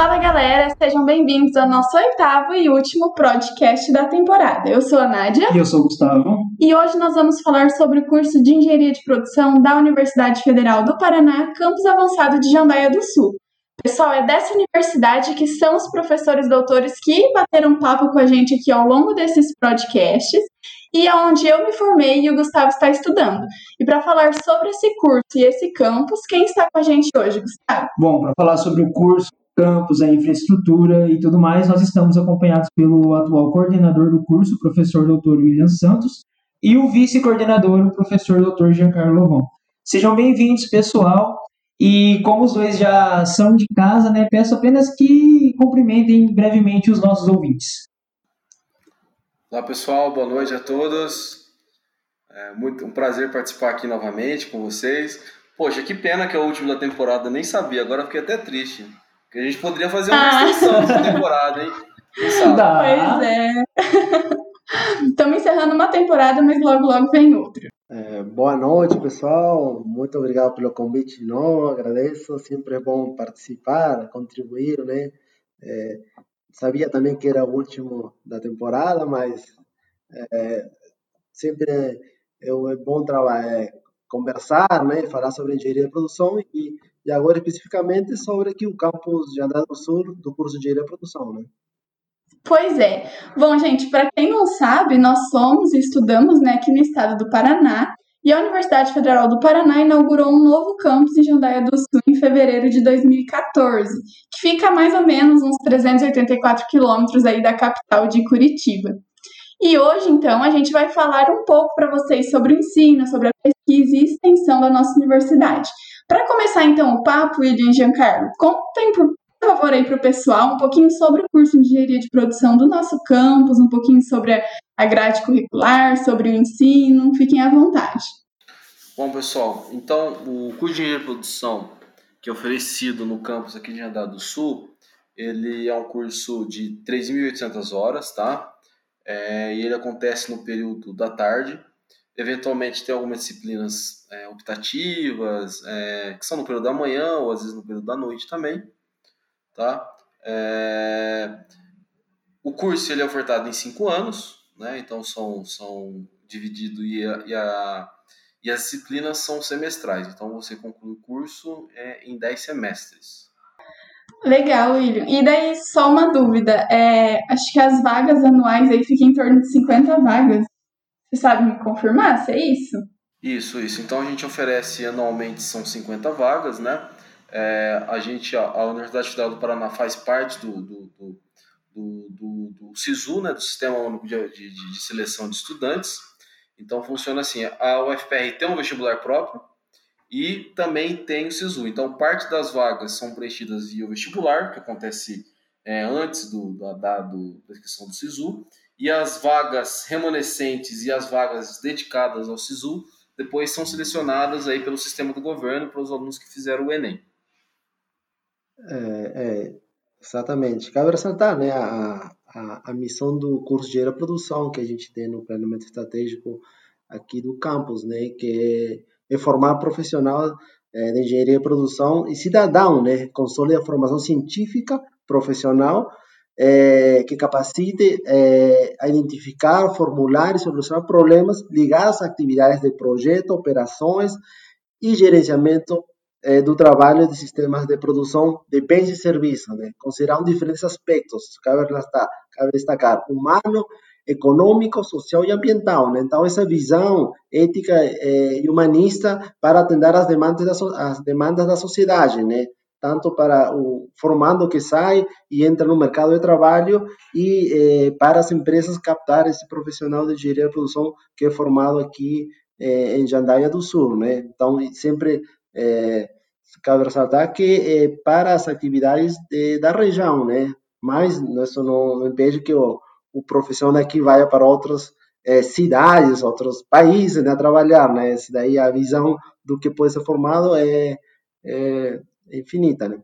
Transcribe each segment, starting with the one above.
Fala galera, sejam bem-vindos ao nosso oitavo e último podcast da temporada. Eu sou a Nádia. E eu sou o Gustavo. E hoje nós vamos falar sobre o curso de Engenharia de Produção da Universidade Federal do Paraná, campus avançado de Jandaia do Sul. Pessoal, é dessa universidade que são os professores doutores que bateram papo com a gente aqui ao longo desses podcasts e é onde eu me formei e o Gustavo está estudando. E para falar sobre esse curso e esse campus, quem está com a gente hoje, Gustavo? Bom, para falar sobre o curso, campus, a infraestrutura e tudo mais, nós estamos acompanhados pelo atual coordenador do curso, professor doutor William Santos, e o vice-coordenador, o professor doutor Giancarlo Lovon. Sejam bem-vindos, pessoal. E como os dois já são de casa, né, peço apenas que cumprimentem brevemente os nossos ouvintes. Olá pessoal, boa noite a todos. É muito um prazer participar aqui novamente com vocês. Poxa, que pena que é o último da temporada, nem sabia, agora fiquei até triste. Porque a gente poderia fazer uma ah. extensão dessa temporada, hein? Pois é. Estamos encerrando uma temporada, mas logo, logo vem outra. É, boa noite, pessoal. Muito obrigado pelo convite de novo. Agradeço. Sempre é bom participar, contribuir, né? É, sabia também que era o último da temporada, mas é, sempre é, é bom trabalhar, é, conversar, né, falar sobre engenharia de produção e, e agora especificamente sobre aqui o campus de Andrade do Sul do curso de engenharia de produção, né? Pois é. Bom, gente, para quem não sabe, nós somos e estudamos né, aqui no estado do Paraná e a Universidade Federal do Paraná inaugurou um novo campus em Jandaia do Sul em fevereiro de 2014, que fica a mais ou menos uns 384 quilômetros aí da capital de Curitiba. E hoje, então, a gente vai falar um pouco para vocês sobre o ensino, sobre a pesquisa e extensão da nossa universidade. Para começar, então, o papo, William Giancarlo, contem, por favor, aí para o pessoal um pouquinho sobre o curso de Engenharia de Produção do nosso campus, um pouquinho sobre a grade curricular, sobre o ensino, fiquem à vontade. Bom, pessoal, então o curso de engenharia de produção que é oferecido no campus aqui de Jandar do Sul, ele é um curso de 3.800 horas, tá? É, e ele acontece no período da tarde. Eventualmente tem algumas disciplinas é, optativas, é, que são no período da manhã ou às vezes no período da noite também, tá? É, o curso ele é ofertado em cinco anos, né? Então são, são dividido e, a, e, a, e as disciplinas são semestrais. Então você conclui o curso é, em 10 semestres. Legal, William. E daí, só uma dúvida. É, acho que as vagas anuais aí ficam em torno de 50 vagas. Você sabe me confirmar se é isso? Isso, isso. Então a gente oferece anualmente, são 50 vagas, né? É, a gente, a, Universidade Federal do Paraná faz parte do, do, do do, do, do SISU, né, do Sistema Único de, de, de, Seleção de Estudantes. Então funciona assim: a UFPR tem um vestibular próprio e também tem o SISU. Então parte das vagas são preenchidas via vestibular, que acontece é, antes do, da, da, do, da inscrição do SISU, e as vagas remanescentes e as vagas dedicadas ao SISU depois são selecionadas aí pelo sistema do governo para os alunos que fizeram o Enem. É, é, Exatamente. Cabe ressaltar né, a, a, a missão do curso de produção que a gente tem no planeamento estratégico aqui do campus, né, que é, formar profissional é, de engenharia de produção e cidadão, né, com sólida formação científica profissional é, que capacite é, a identificar, formular e solucionar problemas ligados a atividades de projeto, operações e gerenciamento é, do trabalho de sistemas de produção de bens e serviços, né? considerando diferentes aspectos, cabe destacar, cabe destacar humano, econômico, social e ambiental. Né? Então, essa visão ética e humanista para atender às demandas da, as demandas da sociedade, né? Tanto para o formando que sai e entra no mercado de trabalho e eh, para as empresas captar esse profissional de engenharia de produção que é formado aqui eh, em Jandaia do Sul, né? Então, sempre é, cabe ressaltar que é para as atividades de, da região, né? Mas isso não, não impede que o, o profissional daqui vá para outras é, cidades, outros países, né, a trabalhar, né? Daí a visão do que pode ser formado é, é infinita, né?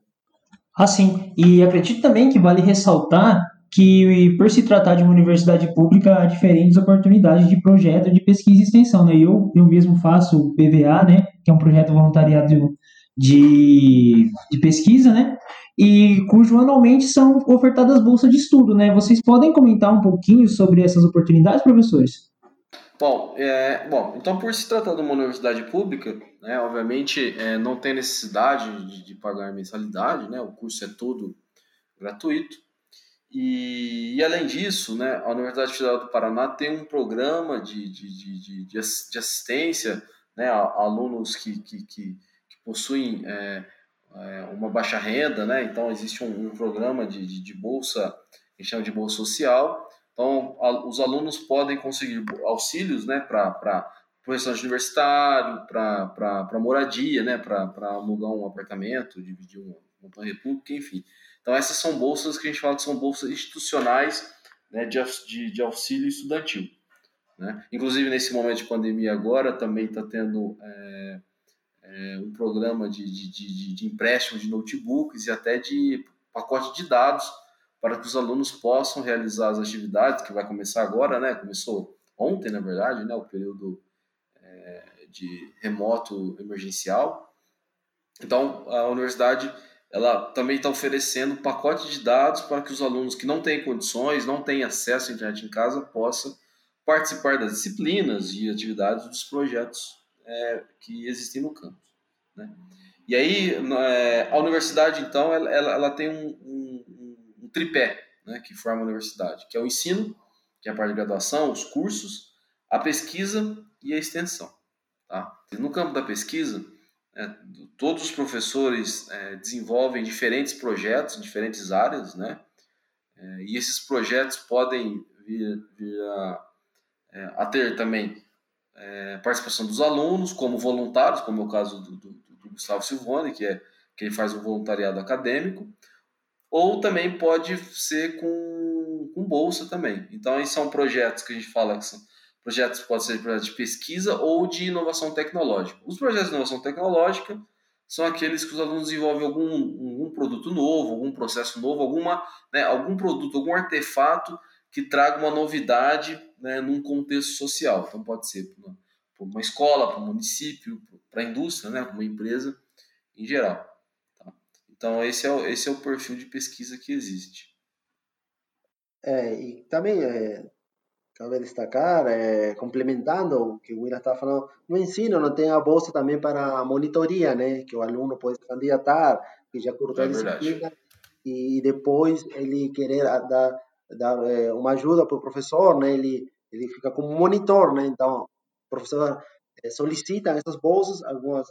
Ah, sim. E acredito também que vale ressaltar que, por se tratar de uma universidade pública, há diferentes oportunidades de projeto de pesquisa e extensão. Né? Eu, eu mesmo faço o PVA, né? que é um projeto voluntariado de, de pesquisa, né? e cujo anualmente são ofertadas bolsas de estudo, né? Vocês podem comentar um pouquinho sobre essas oportunidades, professores? Bom, é, bom, então por se tratar de uma universidade pública, né, obviamente é, não tem necessidade de, de, pagar mensalidade, né, o curso é todo gratuito. E, e, além disso, né, a Universidade Federal do Paraná tem um programa de, de, de, de assistência né, a, a alunos que, que, que, que possuem é, é, uma baixa renda, né, então existe um, um programa de, de, bolsa, que chama de bolsa social, então, a, os alunos podem conseguir auxílios né, para o restante universitário, para moradia, né, para alugar um apartamento, dividir um, uma república, enfim. Então, essas são bolsas que a gente fala que são bolsas institucionais né, de, de, de auxílio estudantil. Né? Inclusive, nesse momento de pandemia agora, também está tendo é, é, um programa de, de, de, de empréstimo de notebooks e até de pacote de dados para que os alunos possam realizar as atividades, que vai começar agora, né? Começou ontem, na verdade, né? O período de remoto emergencial. Então, a universidade ela também está oferecendo pacote de dados para que os alunos que não têm condições, não têm acesso à internet em casa, possam participar das disciplinas e atividades dos projetos é, que existem no campus. Né? E aí, é, a universidade, então, ela, ela, ela tem um, um tripé né, que forma a universidade, que é o ensino, que é a parte de graduação, os cursos, a pesquisa e a extensão. Tá? No campo da pesquisa, é, todos os professores é, desenvolvem diferentes projetos em diferentes áreas, né? É, e esses projetos podem vir, vir a, é, a, ter também é, participação dos alunos como voluntários, como é o caso do, do, do Gustavo Silvone, que, é, que ele faz um voluntariado acadêmico, ou também pode ser com, com bolsa também. Então, esses são projetos que a gente fala que são projetos pode ser projetos de pesquisa ou de inovação tecnológica. Os projetos de inovação tecnológica são aqueles que os alunos desenvolvem algum, algum produto novo, algum processo novo, alguma, né, algum produto, algum artefato que traga uma novidade né, num contexto social. Então pode ser para uma escola, para um município, para a indústria, né, para uma empresa em geral. Então, esse é, o, esse é o perfil de pesquisa que existe. É, e também é, cabe destacar, é, complementando o que o William estava falando, no ensino não tem a bolsa também para a monitoria, né? Que o aluno pode candidatar, que já curtou é a disciplina, e depois ele querer dar, dar é, uma ajuda para o professor, né? Ele, ele fica como monitor, né? Então, o professor é, solicita essas bolsas, algumas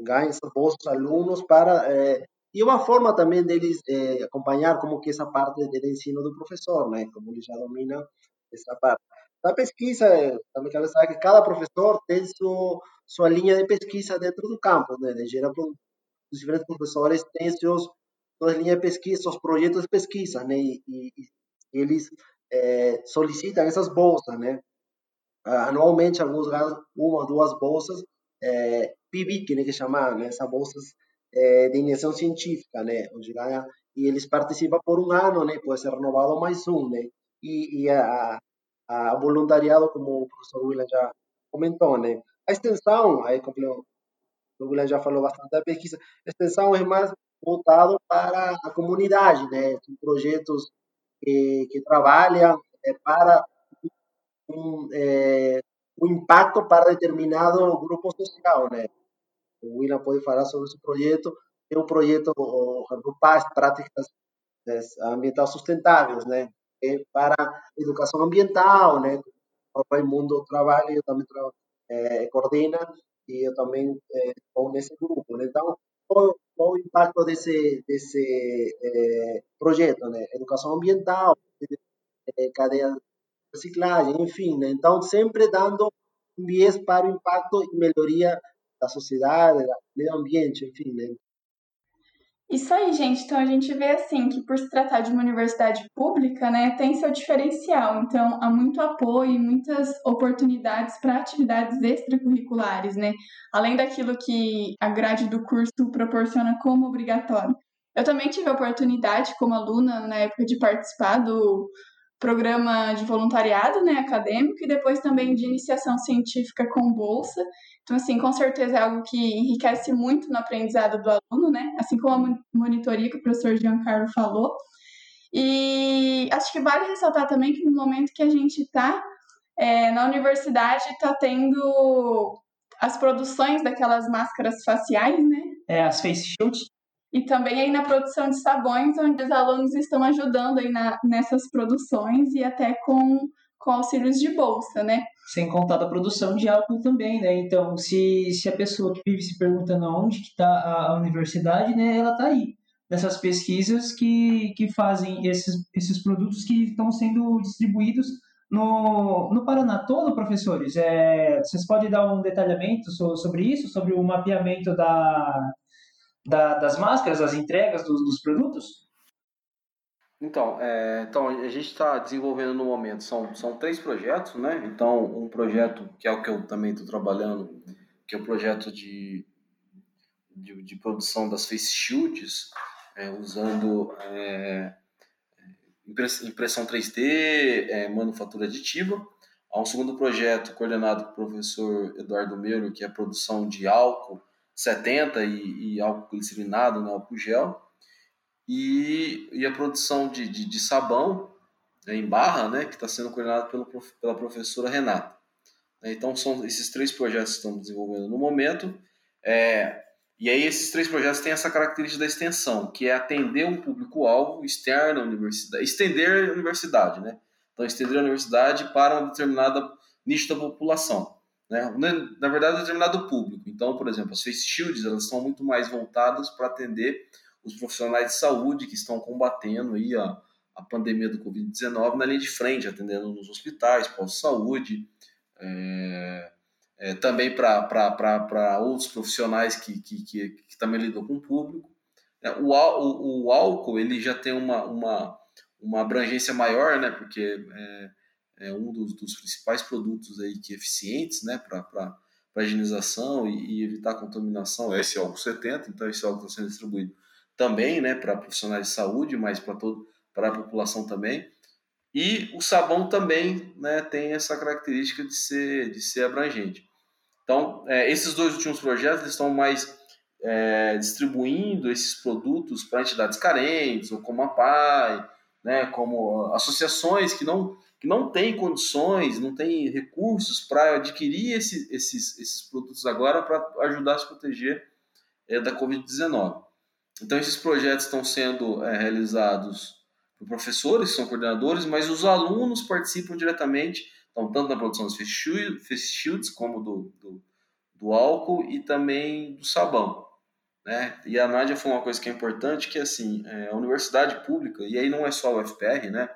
ganham essas bolsas alunos para e uma forma também deles é, acompanhar como que essa parte do ensino do professor, né? Como ele já domina essa parte. Da pesquisa, também quero saber que cada professor tem sua, sua linha de pesquisa dentro do campo, né? De geral, os diferentes professores têm seus suas linhas de pesquisa, seus projetos de pesquisa, né? E, e, e eles é, solicitam essas bolsas, né? Anualmente, alguns ganham uma duas bolsas é, PIBIC, né, que chama né, essas bolsas é, de iniciação científica, né, onde ganha, e eles participam por um ano, né, pode ser renovado mais um, né, e, e a, a, voluntariado, como o professor William já comentou, né, a extensão, aí como o William já falou bastante da pesquisa, a extensão é mais voltado para a comunidade, né, projetos que, que trabalham é, para um, é, um impacto para determinado grupo social, né? O William pode falar sobre esse projeto. É um projeto as práticas ambientais sustentáveis, né? É para educação ambiental, né? O Raimundo trabalha, eu também é, coordena e eu também estou nesse grupo, né? Então, qual, qual o impacto desse desse é, projeto, né? Educação ambiental, é, cadeia reciclagem, enfim, né? Então, sempre dando um viés para o impacto e melhoria da sociedade, do meio ambiente, enfim, né? Isso aí, gente. Então a gente vê assim que por se tratar de uma universidade pública, né, tem seu diferencial. Então há muito apoio e muitas oportunidades para atividades extracurriculares, né? Além daquilo que a grade do curso proporciona como obrigatório. Eu também tive a oportunidade como aluna na época de participar do programa de voluntariado, né, acadêmico, e depois também de iniciação científica com bolsa. Então, assim, com certeza é algo que enriquece muito no aprendizado do aluno, né, assim como a monitoria que o professor Giancarlo falou. E acho que vale ressaltar também que no momento que a gente está é, na universidade, está tendo as produções daquelas máscaras faciais, né? É, as face shields. E também aí na produção de sabões, onde os alunos estão ajudando aí na, nessas produções e até com, com auxílios de bolsa, né? Sem contar da produção de álcool também, né? Então, se, se a pessoa que vive se perguntando onde que está a, universidade, né? Ela está aí nessas pesquisas que, que fazem esses, esses produtos que estão sendo distribuídos no, no Paraná todo, professores. É, vocês podem dar um detalhamento sobre isso, sobre o mapeamento da, da, das máscaras, as entregas dos, dos produtos? Então, é, então, a gente está desenvolvendo no momento, são, são três projetos, né? Então, um projeto que é o que eu também estou trabalhando, que é o projeto de, de, de produção das face shields, é, usando é, impressão 3D, é, manufatura aditiva. Há um segundo projeto coordenado pelo professor Eduardo Meiro, que é a produção de álcool 70 e, e álcool glicerinado, né, álcool gel. E, e a produção de, de, de sabão né, em barra, né, que está sendo coordenado pela professora Renata. Então, são esses três projetos que estamos desenvolvendo no momento. É, e aí esses três projetos têm essa característica da extensão, que é atender um público-alvo externo à universidade, estender a universidade, né? Então, estender a universidade para um determinado nicho da população, né? Na verdade, um determinado público. Então, por exemplo, as face shields, elas são muito mais voltadas para atender os profissionais de saúde que estão combatendo aí a, a pandemia do Covid-19 na linha de frente, atendendo nos hospitais, pós-saúde, é, é, também para outros profissionais que, que, que, que, também lidam com o público. É, o, o, o, álcool ele já tem uma, uma, uma abrangência maior, né, porque é, é um dos, dos, principais produtos aí que eficientes né, para higienização e, e, evitar contaminação é esse álcool 70, então esse álcool está sendo distribuído também né, para profissionais de saúde, mas para a população também. E o sabão também né, tem essa característica de ser, de ser abrangente. Então, é, esses dois últimos projetos estão mais é, distribuindo esses produtos para entidades carentes, ou como a PAI, né, como associações que não, não têm condições, não têm recursos para adquirir esse, esses, esses produtos agora para ajudar a se proteger é, da Covid-19. Então, esses projetos estão sendo é, realizados por professores, que são coordenadores, mas os alunos participam diretamente, então, tanto da produção dos face shields, como do, do, do, álcool e também do sabão. Né? E a Nádia falou uma coisa que é importante, que é assim, é, a universidade pública, e aí não é só o FPR, né?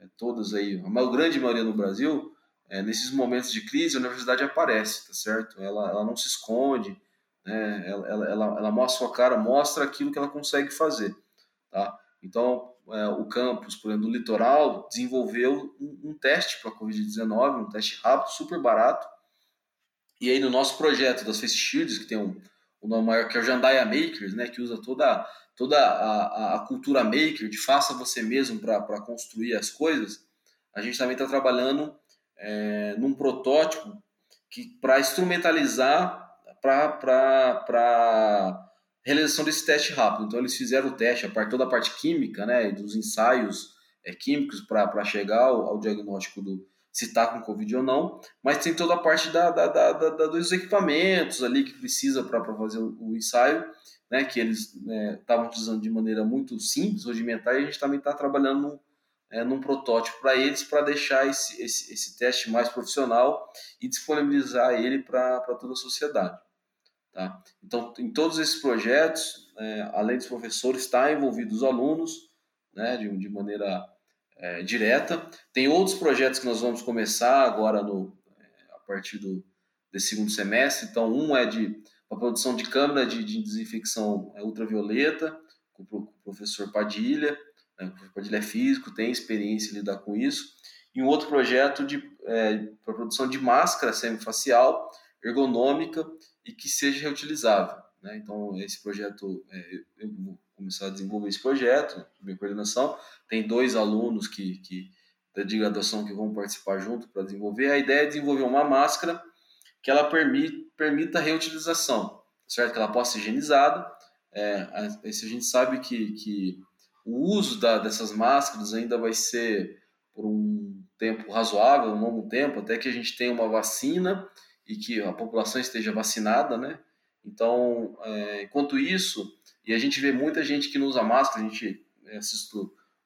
É, todas aí, a grande maioria no Brasil, é, nesses momentos de crise, a universidade aparece, tá certo? Ela, ela não se esconde, né? ela, ela, ela, ela mostra sua cara, mostra aquilo que ela consegue fazer, tá? Então, é, o campus, por exemplo, do litoral, desenvolveu um, um teste para a Covid-19, um teste rápido, super barato. E aí, no nosso projeto das Face Shields, que tem um, um nome maior, que é o Jandaia Makers, né, que usa toda, toda a, a cultura maker, de faça você mesmo para construir as coisas, a gente também está trabalhando é, num protótipo que para instrumentalizar para realização desse teste rápido. Então eles fizeram o teste, a parte, toda a parte química, né, dos ensaios é, químicos para chegar ao, ao, diagnóstico do se está com Covid ou não, mas tem toda a parte da, da, da, da dos equipamentos ali que precisa para fazer o, o, ensaio, né, que eles estavam né, utilizando de maneira muito simples, rudimentar, e a gente também está trabalhando é, num protótipo para eles, para deixar esse, esse, esse teste mais profissional e disponibilizar ele para toda a sociedade. Tá? Então, em todos esses projetos, é, além dos professores, está envolvido os alunos né, de, de maneira é, direta. Tem outros projetos que nós vamos começar agora no, é, a partir do, desse segundo semestre. Então, um é de a produção de câmera de, de desinfecção é, ultravioleta, com o professor Padilha. Né, o professor Padilha é físico, tem experiência em lidar com isso. E um outro projeto de é, produção de máscara semifacial ergonômica e que seja reutilizável. Né? Então, esse projeto, é, eu vou começar a desenvolver esse projeto, minha coordenação. Tem dois alunos que, que, de graduação que vão participar junto para desenvolver. A ideia é desenvolver uma máscara que ela permita, a reutilização, certo? Que ela possa ser higienizada. É, a, a gente sabe que, que o uso da, dessas máscaras ainda vai ser por um tempo razoável, um longo tempo, até que a gente tenha uma vacina e que a população esteja vacinada, né? Então, é, enquanto isso, e a gente vê muita gente que não usa máscara, a gente é, assiste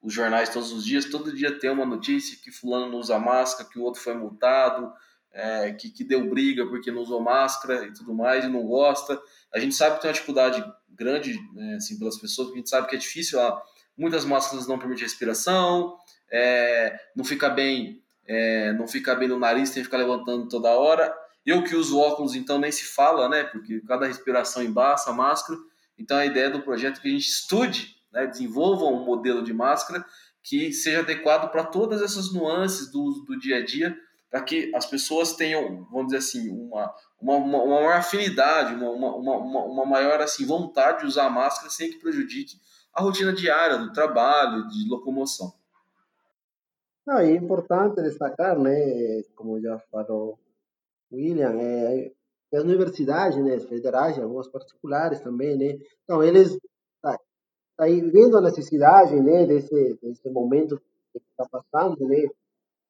os jornais todos os dias, todo dia tem uma notícia que fulano não usa máscara, que o outro foi multado, é, que, que deu briga porque não usou máscara e tudo mais, e não gosta. A gente sabe que tem uma dificuldade grande né, assim, pelas pessoas, porque a gente sabe que é difícil, ó, muitas máscaras não permitem respiração, é, não fica bem, é, não fica bem no nariz, tem que ficar levantando toda hora. Eu que uso óculos, então nem se fala, né? Porque cada respiração embaça a máscara. Então a ideia do projeto é que a gente estude, né, desenvolva um modelo de máscara que seja adequado para todas essas nuances do do dia a dia, para que as pessoas tenham, vamos dizer assim, uma, uma, uma, maior afinidade, uma, uma, uma, uma maior assim, vontade de usar a máscara sem que prejudique a rotina diária do trabalho, de locomoção. Não, é importante destacar, né, como já falou William, é, as universidades, né, federais, algumas particulares também, né, então eles tá, tá vendo a necessidade, né, desse, desse momento que está passando, né,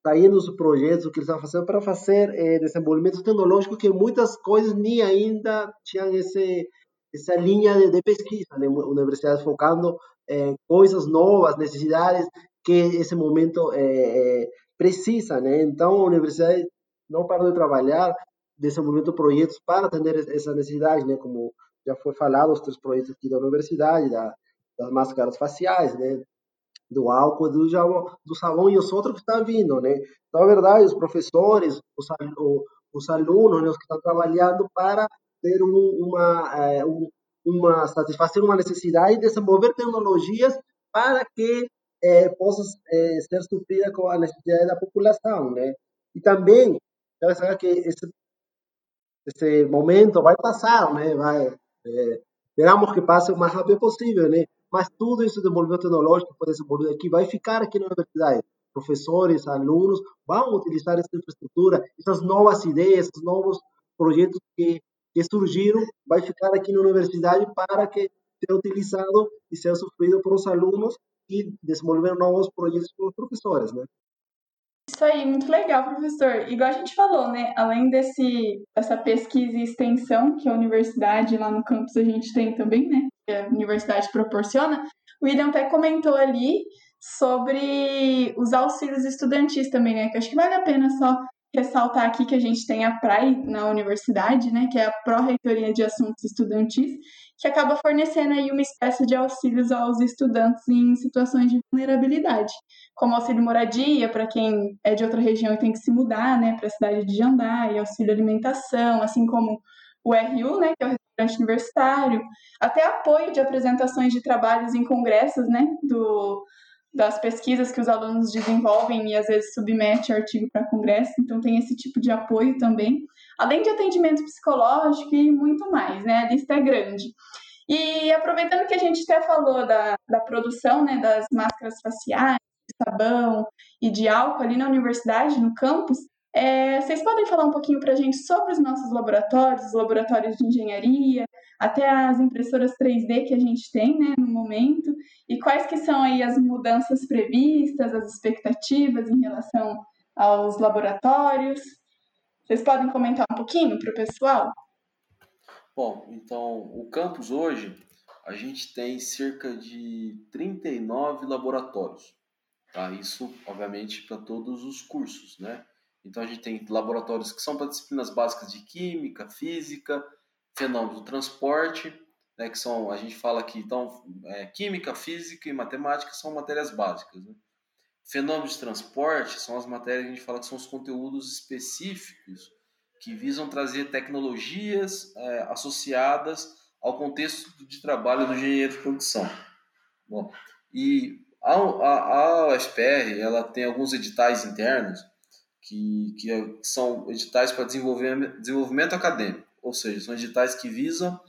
tá aí nos projetos que eles estão fazendo para fazer é, desenvolvimento tecnológico que muitas coisas nem ainda tinham esse essa linha de, de pesquisa, né, universidades focando é, coisas novas, necessidades que esse momento é, precisa, né? Então, a universidade não parou de trabalhar, desenvolvendo projetos para atender essa necessidade, né? Como já foi falado, os três projetos aqui da universidade, da, das máscaras faciais, né? Do álcool, do, do sabão e os outros que estão vindo, né? Então, é verdade, os professores, os, os alunos, né, os que estão trabalhando para ter um, uma, um, uma satisfazer uma necessidade e desenvolver tecnologias para que é, possa é, ser suprida com a necessidade da população, né? E também, saber que esse, momento vai passar, né? Vai, é, esperamos que passe o mais rápido possível, né? Mas tudo isso desenvolvimento tecnológico foi desenvolvido aqui vai ficar aqui na universidade. Professores, alunos vão utilizar essa infraestrutura, essas novas ideias, esses novos projetos que, que surgiram, vai ficar aqui na universidade para que seja utilizado e seja sofrido por os alunos e desenvolver novos projetos para os professores, né? Isso aí, muito legal, professor. Igual a gente falou, né? Além desse, dessa pesquisa e extensão que a universidade lá no campus a gente tem também, né? Que a universidade proporciona, o William até comentou ali sobre os auxílios estudantis também, né? Que acho que vale a pena só ressaltar aqui que a gente tem a PRAE na universidade, né? Que é a Pró-Reitoria de Assuntos Estudantis, que acaba fornecendo aí uma espécie de auxílios aos estudantes em situações de vulnerabilidade, como auxílio moradia para quem é de outra região e tem que se mudar, né, para a cidade de Jandai, auxílio alimentação, assim como o RU, né, que é o restaurante universitário, até apoio de apresentações de trabalhos em congressos, né, do, das pesquisas que os alunos desenvolvem e às vezes submete artigo para congresso, então tem esse tipo de apoio também além de atendimento psicológico e muito mais, né? A lista é grande. E aproveitando que a gente até falou da, da produção né, das máscaras faciais, de sabão e de álcool ali na universidade, no campus, é, vocês podem falar um pouquinho para a gente sobre os nossos laboratórios, os laboratórios de engenharia, até as impressoras 3D que a gente tem né, no momento, e quais que são aí as mudanças previstas, as expectativas em relação aos laboratórios? Vocês podem comentar um pouquinho para o pessoal? Bom, então, o campus hoje, a gente tem cerca de 39 laboratórios. Tá? Isso, obviamente, para todos os cursos, né? Então, a gente tem laboratórios que são para disciplinas básicas de química, física, fenômenos do transporte, né, que são, a gente fala aqui, então, é, química, física e matemática são matérias básicas. Né? Fenômenos de transporte são as matérias que a gente fala que são os conteúdos específicos que visam trazer tecnologias é, associadas ao contexto de trabalho do engenheiro de produção. Bom, e a, a, a UFPR ela tem alguns editais internos que, que são editais para desenvolvimento acadêmico, ou seja, são editais que visam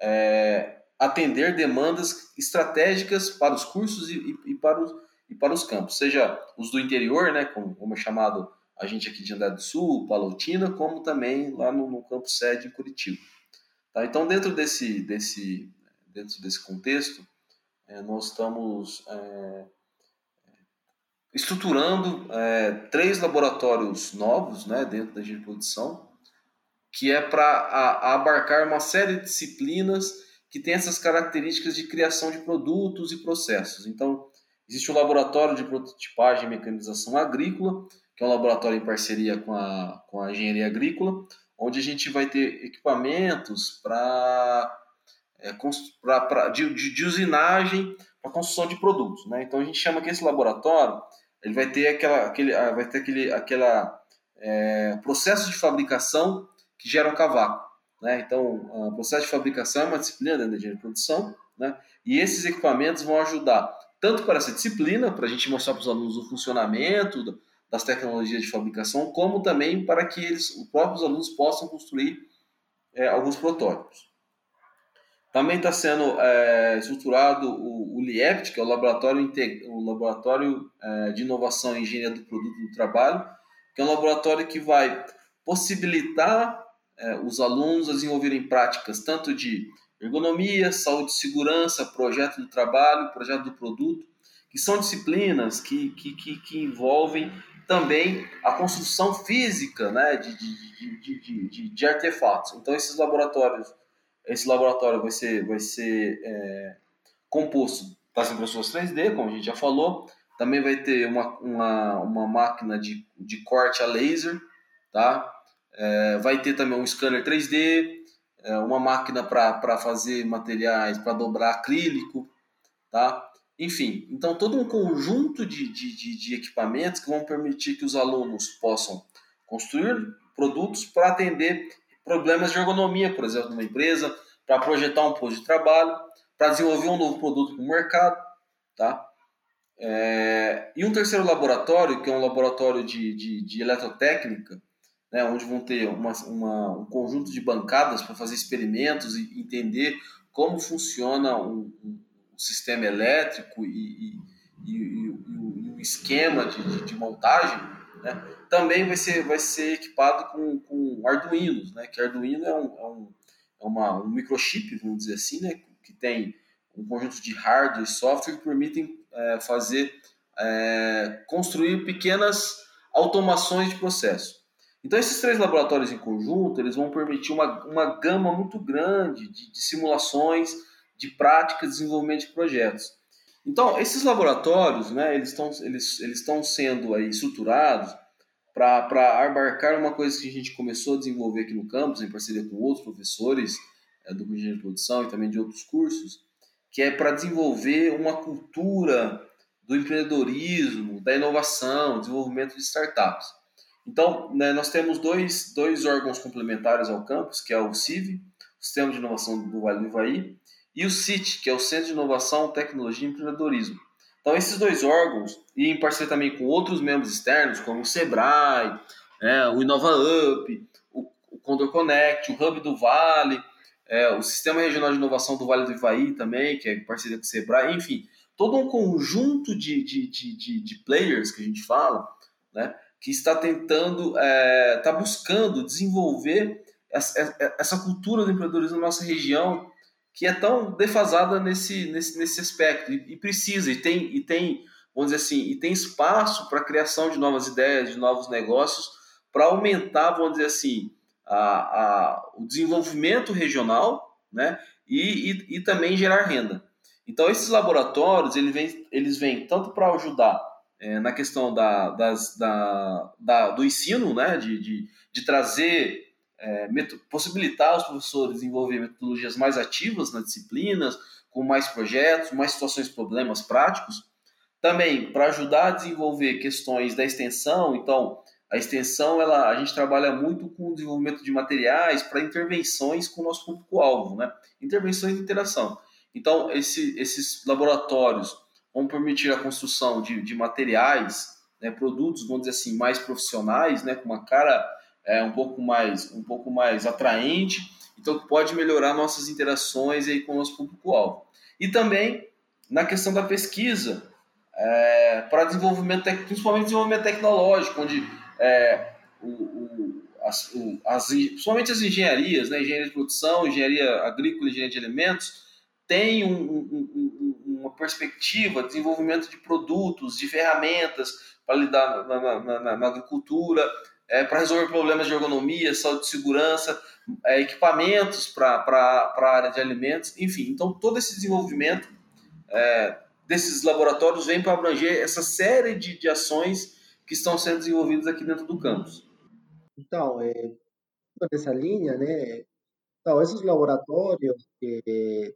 é, atender demandas estratégicas para os cursos e, e, e para os e para os campos, seja os do interior, né, como, como é chamado a gente aqui de André do Sul, Palautina, como também lá no, no campo sede em Curitiba. Tá? Então, dentro desse, desse, dentro desse contexto, é, nós estamos é, estruturando é, três laboratórios novos né, dentro da de produção, que é para abarcar uma série de disciplinas que tem essas características de criação de produtos e processos. Então, existe o laboratório de prototipagem e mecanização agrícola, que é um laboratório em parceria com a, com a engenharia agrícola, onde a gente vai ter equipamentos para é, de, de, de usinagem para construção de produtos. Né? Então a gente chama que esse laboratório ele vai ter aquela, aquele, ah, vai ter aquele, aquela é, processo de fabricação que gera um cavaco. Né? Então, o processo de fabricação é uma disciplina da engenharia de produção, né? e esses equipamentos vão ajudar tanto para essa disciplina, para a gente mostrar para os alunos o funcionamento das tecnologias de fabricação, como também para que eles, os próprios alunos possam construir é, alguns protótipos. Também está sendo é, estruturado o, o LIEPT, que é o Laboratório, o laboratório é, de Inovação e Engenharia do Produto do Trabalho, que é um laboratório que vai possibilitar é, os alunos a desenvolverem práticas tanto de ergonomia, saúde e segurança, projeto do trabalho, projeto do produto, que são disciplinas que, que, que, que envolvem também a construção física né, de, de, de, de, de artefatos. Então, esses laboratórios esse laboratório vai ser, vai ser é, composto das impressoras 3D, como a gente já falou. Também vai ter uma, uma, uma máquina de, de corte a laser, tá? É, vai ter também um scanner 3D, é, uma máquina para fazer materiais, para dobrar acrílico, tá? Enfim, então todo um conjunto de, de, de, equipamentos que vão permitir que os alunos possam construir produtos para atender problemas de ergonomia, por exemplo, numa empresa, para projetar um posto de trabalho, para desenvolver um novo produto para o mercado, tá? É, e um terceiro laboratório, que é um laboratório de, de, de eletrotécnica, né, onde vão ter uma, uma, um conjunto de bancadas para fazer experimentos e entender como funciona um, um sistema elétrico e, e, e, e o esquema de, de montagem, né? Também vai ser, vai ser equipado com, com Arduinos, né? que Arduino é, um, é, um, é uma, um microchip, vamos dizer assim, né? que tem um conjunto de hardware e software que permitem é, fazer, é, construir pequenas automações de processo. Então, esses três laboratórios em conjunto, eles vão permitir uma, uma gama muito grande de, de simulações, de práticas, de desenvolvimento de projetos. Então, esses laboratórios, né, eles estão eles, eles sendo aí estruturados para abarcar uma coisa que a gente começou a desenvolver aqui no campus, em parceria com outros professores é, do curso de produção e também de outros cursos, que é para desenvolver uma cultura do empreendedorismo, da inovação, desenvolvimento de startups. Então, né, nós temos dois, dois órgãos complementares ao campus, que é o CIV, o Sistema de Inovação do Vale do Ivaí, e o CIT, que é o Centro de Inovação, Tecnologia e Empreendedorismo. Então, esses dois órgãos, e em parceria também com outros membros externos, como o SEBRAE, né, o InovaUp, o, o Condor Connect, o Hub do Vale, é, o Sistema Regional de Inovação do Vale do Ivaí também, que é em parceria com o SEBRAE, enfim, todo um conjunto de, de, de, de, de players que a gente fala, né, que está tentando, é, está buscando desenvolver essa, essa cultura do empreendedorismo na nossa região, que é tão defasada nesse, nesse, nesse aspecto. E, e precisa e tem e tem vamos dizer assim e tem espaço para a criação de novas ideias de novos negócios para aumentar vamos dizer assim a, a, o desenvolvimento regional né e, e, e também gerar renda. Então esses laboratórios eles vêm eles vêm tanto para ajudar é, na questão da, das, da, da, do ensino né de, de, de trazer é, possibilitar os professores desenvolver metodologias mais ativas nas disciplinas, com mais projetos, mais situações problemas práticos. Também para ajudar a desenvolver questões da extensão, então a extensão ela, a gente trabalha muito com o desenvolvimento de materiais para intervenções com o nosso público-alvo, né? intervenções de interação. Então, esse, esses laboratórios vão permitir a construção de, de materiais, né, produtos, vamos dizer assim, mais profissionais, né, com uma cara é, um pouco mais um pouco mais atraente, então pode melhorar nossas interações aí com o nosso público-alvo. E também na questão da pesquisa, é, para desenvolvimento, principalmente desenvolvimento tecnológico, onde é, o, o, as, o, as, principalmente as engenharias, né, engenharia de produção, engenharia agrícola, engenharia de alimentos, tem um, um, uma perspectiva de desenvolvimento de produtos, de ferramentas para lidar na, na, na, na agricultura, é, para resolver problemas de ergonomia, saúde e segurança, é, equipamentos para a área de alimentos, enfim. Então, todo esse desenvolvimento é, desses laboratórios vem para abranger essa série de, de ações que estão sendo desenvolvidas aqui dentro do campus. Então, é, nessa linha, né, então, esses laboratórios que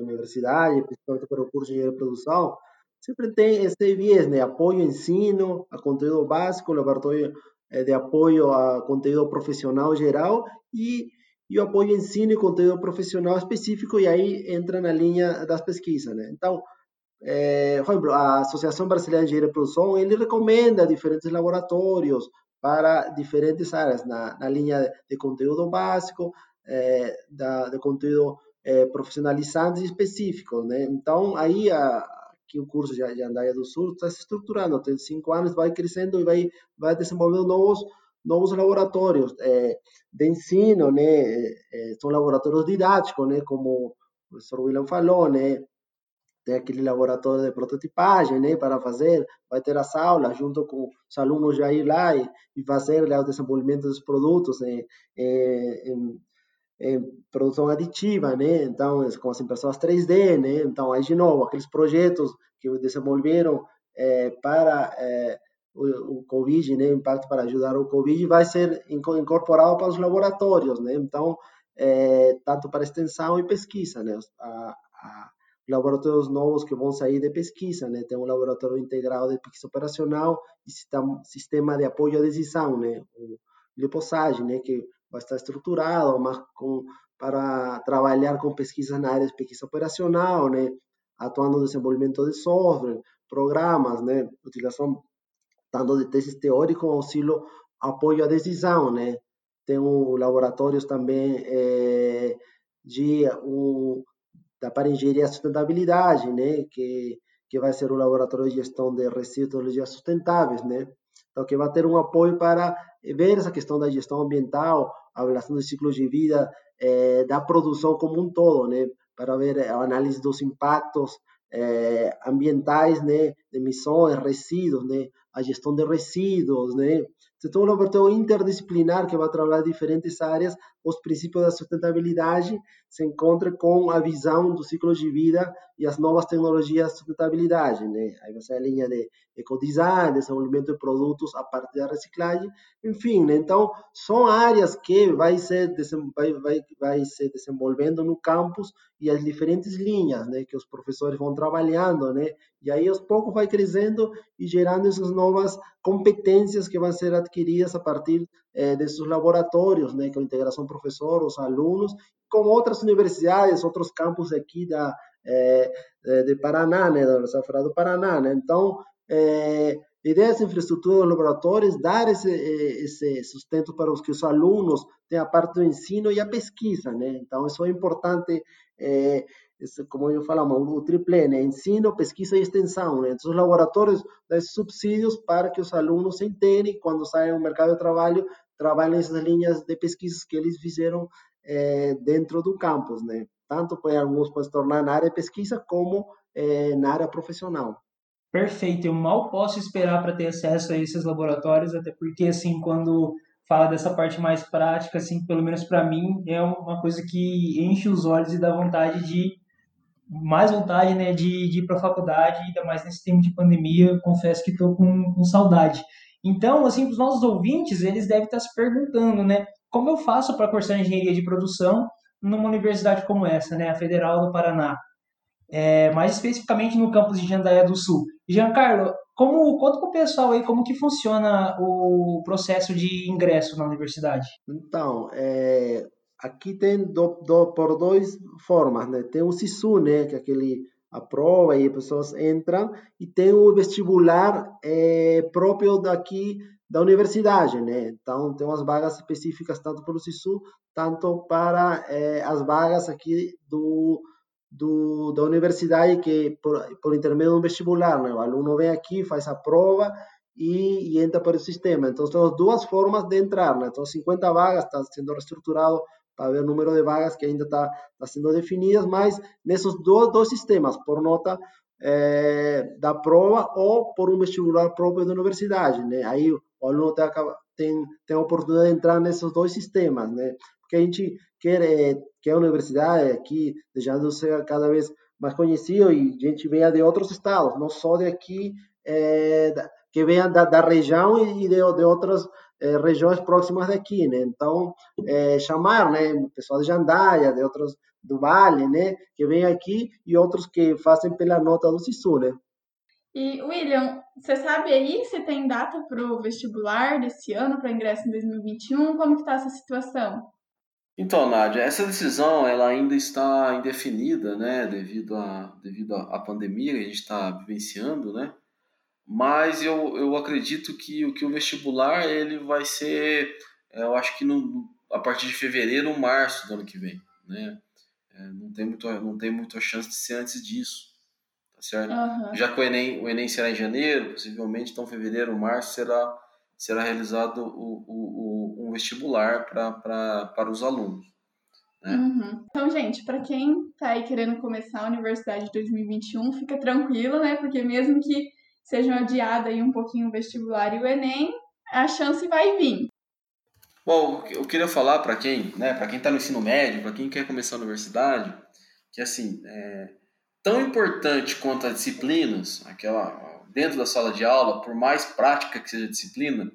a universidade, principalmente para o curso de produção, sempre tem esse viés, né, apoio ao ensino, a conteúdo básico, laboratório de apoio a conteúdo profissional geral e, e o apoio ao ensino e conteúdo profissional específico, e aí entra na linha das pesquisas. Né? Então, é, por exemplo, a Associação Brasileira de Engenharia de Produção, ele recomenda diferentes laboratórios para diferentes áreas, na, na linha de conteúdo básico, é, da, de conteúdo é, profissionalizantes específicos, né? Então, aí a, que o curso de, Andaia do Sul está se estruturando, tem cinco anos, vai crescendo e vai, vai desenvolvendo novos, novos laboratórios é, de ensino, né? É, são laboratórios didáticos, né? Como o professor William falou, né? Tem aquele laboratório de prototipagem, né? Para fazer, vai ter as aulas junto com os alunos já ir lá e, e fazer lá, o desenvolvimento dos produtos em, em é, produção aditiva, né? Então, com as impressoras 3D, né? Então, aí de novo, aqueles projetos que desenvolveram é, para é, o, o, Covid, né? Impacto para ajudar o Covid, vai ser incorporado para os laboratórios, né? Então, é, tanto para extensão e pesquisa, né? A, a, laboratórios novos que vão sair de pesquisa, né? Tem um laboratório integrado de pesquisa operacional e sistema de apoio à decisão, né? O liposagem, né? Que vai estar estruturado, mas com, para trabalhar com pesquisas na área de pesquisa operacional, né? atuando no desenvolvimento de software, programas, né? utilização tanto de testes teóricos, auxílio, apoio à decisão, né? Tem um laboratórios também é, de um, da para engenharia sustentabilidade, né? Que que vai ser o laboratório de gestão de resíduos sustentáveis, né? Então, que vai ter um apoio para ver essa questão da gestão ambiental, avaliação dos ciclos de vida é, da produção como um todo, né? Para ver a análise dos impactos é, ambientais, né? De emissões, resíduos, né? A gestão de resíduos, né? Então, um laboratório interdisciplinar que vai trabalhar diferentes áreas, os princípios da sustentabilidade se encontra com a visão do ciclo de vida e as novas tecnologias de sustentabilidade, né? Aí você a linha de ecodesign, desenvolvimento de produtos a partir da reciclagem, enfim, né? Então, são áreas que vai ser, vai, vai, vai se desenvolvendo no campus e as diferentes linhas, né? Que os professores vão trabalhando, né? E aí, aos poucos, vai crescendo e gerando essas novas competências que vão ser adquiridas a partir eh, desses laboratórios, né? Com a integração professor, os alunos, com outras universidades, outros campos aqui da, eh, de Paraná, né? Da Federal do Paraná, né? Então, é, ideias de infraestrutura dos laboratórios, dar esse, esse sustento para os que os alunos tenham a parte do ensino e a pesquisa, né? Então, isso é importante como eu falamos, o triplé, né? ensino, pesquisa e extensão. Né? Então, os laboratórios dão subsídios para que os alunos se integrem quando saem ao mercado de trabalho, trabalhem essas linhas de pesquisas que eles fizeram é, dentro do campus. Né? Tanto para alguns podem se tornar na área de pesquisa como é, na área profissional. Perfeito, eu mal posso esperar para ter acesso a esses laboratórios, até porque, assim, quando fala dessa parte mais prática, assim, pelo menos para mim, é uma coisa que enche os olhos e dá vontade de mais vontade né, de, de ir para a faculdade, ainda mais nesse tempo de pandemia, confesso que estou com, com saudade. Então, assim, os nossos ouvintes, eles devem estar se perguntando, né, como eu faço para cursar engenharia de produção numa universidade como essa, né, a Federal do Paraná, é, mais especificamente no campus de Jandaia do Sul. Giancarlo, como, conta para o pessoal aí como que funciona o processo de ingresso na universidade. Então, é, aqui tem do, do, por duas formas, né? Tem o SISU, né? Que é aquele a prova e as pessoas entram e tem o vestibular é, próprio daqui da universidade, né? Então tem umas vagas específicas tanto pelo SISU, tanto para é, as vagas aqui do do, da universidade que por, por intermédio um vestibular, né? O aluno vem aqui, faz a prova e, e entra para o sistema. Então, temos duas formas de entrar, né? Então, 50 vagas está sendo reestruturado para ver o número de vagas que ainda está tá sendo definidas, mas nesses dois, dois sistemas, por nota é, da prova ou por um vestibular próprio da universidade, né? Aí o aluno tem, tem, tem a oportunidade de entrar nesses dois sistemas, né? Porque a gente quer é, que a universidade aqui de Jandu seja cada vez mais conhecido e gente venha de outros estados, não só de aqui, é, que venha da, da região e de, de outras é, regiões próximas daqui, né? Então, é, chamar, né, o pessoal de Jandaia, de outros do Vale, né, que vem aqui e outros que fazem pela nota do SISU, né? E, William, você sabe aí se tem data para o vestibular desse ano, para ingresso em 2021? Como que está essa situação? Então, Nádia, essa decisão ela ainda está indefinida, né, devido à devido à pandemia que a gente está vivenciando, né? Mas eu, eu acredito que o que o vestibular ele vai ser, eu acho que no, a partir de fevereiro ou março do ano que vem, né? É, não tem muito não tem muita chance de ser antes disso, tá certo? Uhum. Já que o Enem o Enem será em janeiro, possivelmente então fevereiro ou março será será realizado o, o, o um vestibular pra, pra, para os alunos. Né? Uhum. Então, gente, para quem está aí querendo começar a universidade de 2021, fica tranquilo, né? Porque mesmo que sejam adiados aí um pouquinho o vestibular e o Enem, a chance vai vir. Bom, eu queria falar para quem, né, para quem está no ensino médio, para quem quer começar a universidade, que assim, é, tão importante quanto as disciplinas, aquela dentro da sala de aula, por mais prática que seja a disciplina,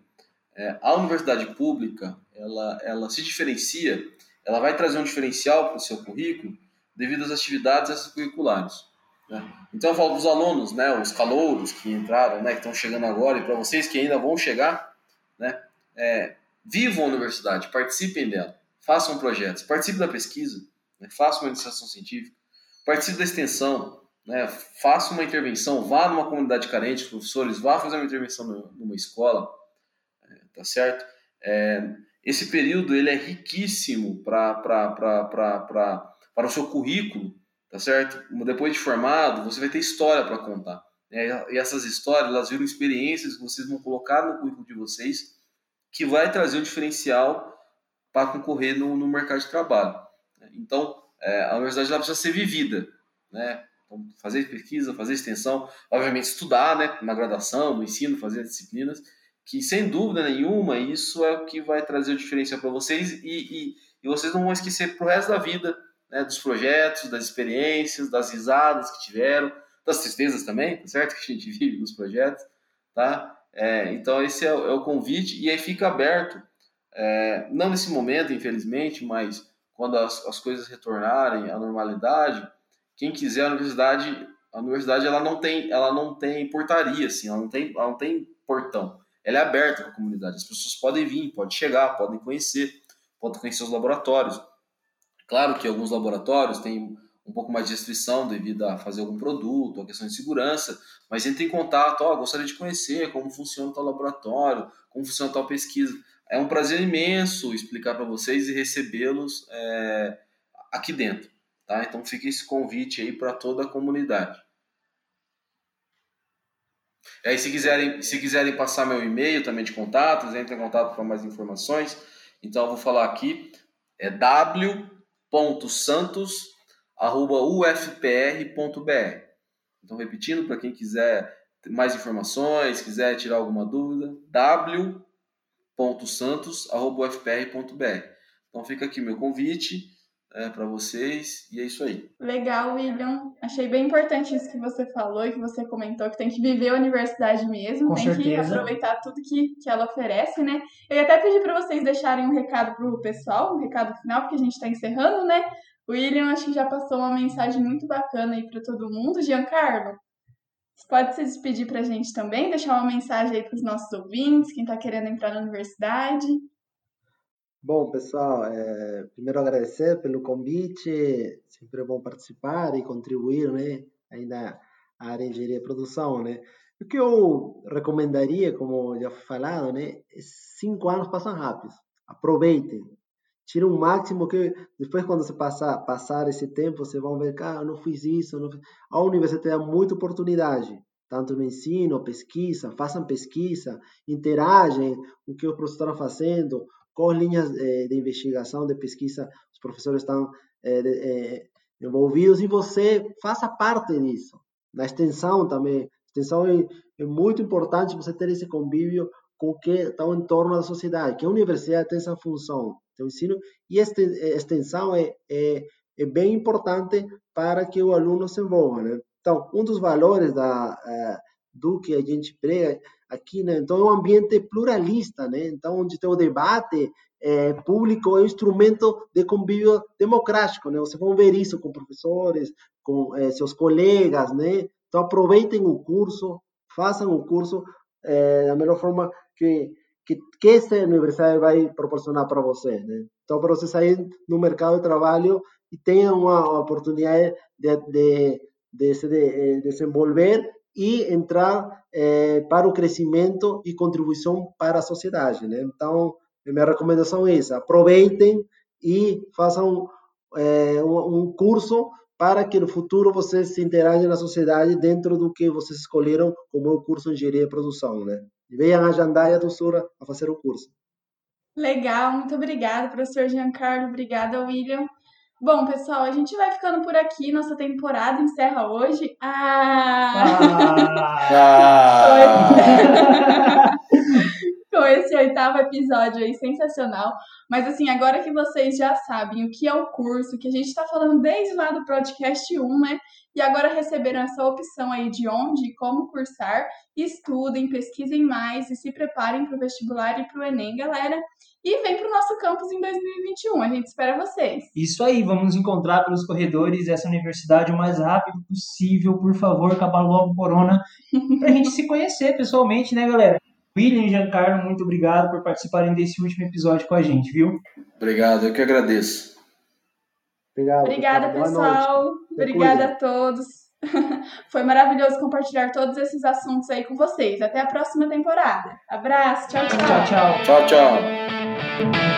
é, a universidade pública ela, ela se diferencia, ela vai trazer um diferencial para o seu currículo devido às atividades extracurriculares. Né? Então eu falo para os alunos, né, os calouros que entraram, né, que estão chegando agora, e para vocês que ainda vão chegar, né, é, vivam a universidade, participem dela, façam projetos, participem da pesquisa, né, façam uma iniciação científica, participem da extensão, né, faça uma intervenção, vá numa comunidade carente, professores, vá fazer uma intervenção numa escola, é, tá certo? É, esse período ele é riquíssimo para o seu currículo, tá certo? Depois de formado, você vai ter história para contar. Né? E essas histórias, elas viram experiências que vocês vão colocar no currículo de vocês, que vai trazer o diferencial para concorrer no, no mercado de trabalho. Então, é, a universidade precisa ser vivida, né? Então, fazer pesquisa, fazer extensão, obviamente estudar, né, na graduação, no ensino, fazer as disciplinas, que sem dúvida nenhuma isso é o que vai trazer o diferencial para vocês e, e, e, vocês não vão esquecer pro resto da vida, né, dos projetos, das experiências, das risadas que tiveram, das tristezas também, tá certo? Que a gente vive nos projetos, tá? É, então esse é, é, o convite e aí fica aberto, é, não nesse momento, infelizmente, mas quando as, as coisas retornarem à normalidade, quem quiser a universidade, a universidade ela não tem, ela não tem portaria assim, ela não tem, ela não tem portão. Ela é aberta para a comunidade. As pessoas podem vir, podem chegar, podem conhecer, podem conhecer os laboratórios. Claro que alguns laboratórios têm um pouco mais de restrição devido a fazer algum produto, a questão de segurança, mas entre em contato, ó, oh, gostaria de conhecer como funciona tal laboratório, como funciona tal pesquisa. É um prazer imenso explicar para vocês e recebê-los é, aqui dentro. Tá? Então fica esse convite aí para toda a comunidade. E aí, se quiserem, se quiserem passar meu e-mail também de contatos, entrem em contato para mais informações. Então, eu vou falar aqui, é w.santos.ufpr.br. Então, repetindo, para quem quiser mais informações, quiser tirar alguma dúvida, w.santos.ufpr.br. Então, fica aqui meu convite é, para vocês. E é isso aí. Legal, William. Achei bem importante isso que você falou e que você comentou, que tem que viver a universidade mesmo, Com tem certeza. que aproveitar tudo que, que ela oferece, né? Eu ia até pedir para vocês deixarem um recado pro pessoal, um recado final, porque a gente está encerrando, né? O William acho que já passou uma mensagem muito bacana aí para todo mundo. Giancarlo, você pode se despedir para a gente também, deixar uma mensagem aí para os nossos ouvintes, quem está querendo entrar na universidade. Bom, pessoal, é, primeiro agradecer pelo convite, sempre é bom participar e contribuir, né, ainda a área de engenharia e produção, né. O que eu recomendaria, como já foi falado, né, é cinco anos passam rápido, aproveitem. tira o máximo que depois quando você passar passar esse tempo você vai ver, cara, ah, não fiz isso, não fiz... a universidade dá muita oportunidade, tanto no ensino, pesquisa, façam pesquisa, interagem o que os professores estão fazendo, quais linhas eh, de investigação, de pesquisa os professores estão eh, eh, envolvidos e você faça parte disso. Na extensão também, extensão é, é muito importante você ter esse convívio com o que está em torno da sociedade, que a universidade tem essa função, tem o ensino, e a extensão é, é, é bem importante para que o aluno se envolva. Né? Então, um dos valores da, do que a gente prega aqui, né? então é um ambiente pluralista, né? então onde tem o debate é, público é um instrumento de convívio democrático, né? Vocês vão ver isso com professores, com é, seus colegas, né? Então aproveitem o curso, façam o curso é, da melhor forma que, que, que essa universidade vai proporcionar para você. Né? Então, para você sair no mercado de trabalho e tenha uma oportunidade de, de, de se de, eh, desenvolver e entrar é, para o crescimento e contribuição para a sociedade. Né? Então, minha recomendação é essa: aproveitem e façam é, um, curso para que no futuro vocês se interagem na sociedade dentro do que vocês escolheram como o curso de engenharia e produção, né? Venham a Jandaia do Sul a fazer o curso. Legal, muito obrigada, professor Giancarlo, obrigada, William. Bom, pessoal, a gente vai ficando por aqui. Nossa temporada encerra hoje. Ah! ah. com esse oitavo episódio aí sensacional. Mas assim, agora que vocês já sabem o que é o curso, que a gente está falando desde lá do podcast 1, né? E agora receberam essa opção aí de onde e como cursar, estudem, pesquisem mais e se preparem para o vestibular e para o Enem, galera. E vem para o nosso campus em 2021. A gente espera vocês. Isso aí, vamos nos encontrar pelos corredores dessa universidade o mais rápido possível. Por favor, acabar logo o corona, para a gente se conhecer pessoalmente, né, galera? William e Giancarlo, muito obrigado por participarem desse último episódio com a gente, viu? Obrigado, eu que agradeço. Obrigado, Obrigada, pessoal. Obrigada a todos. Foi maravilhoso compartilhar todos esses assuntos aí com vocês. Até a próxima temporada. Abraço. Tchau, tchau. Tchau, tchau. Tchau, tchau.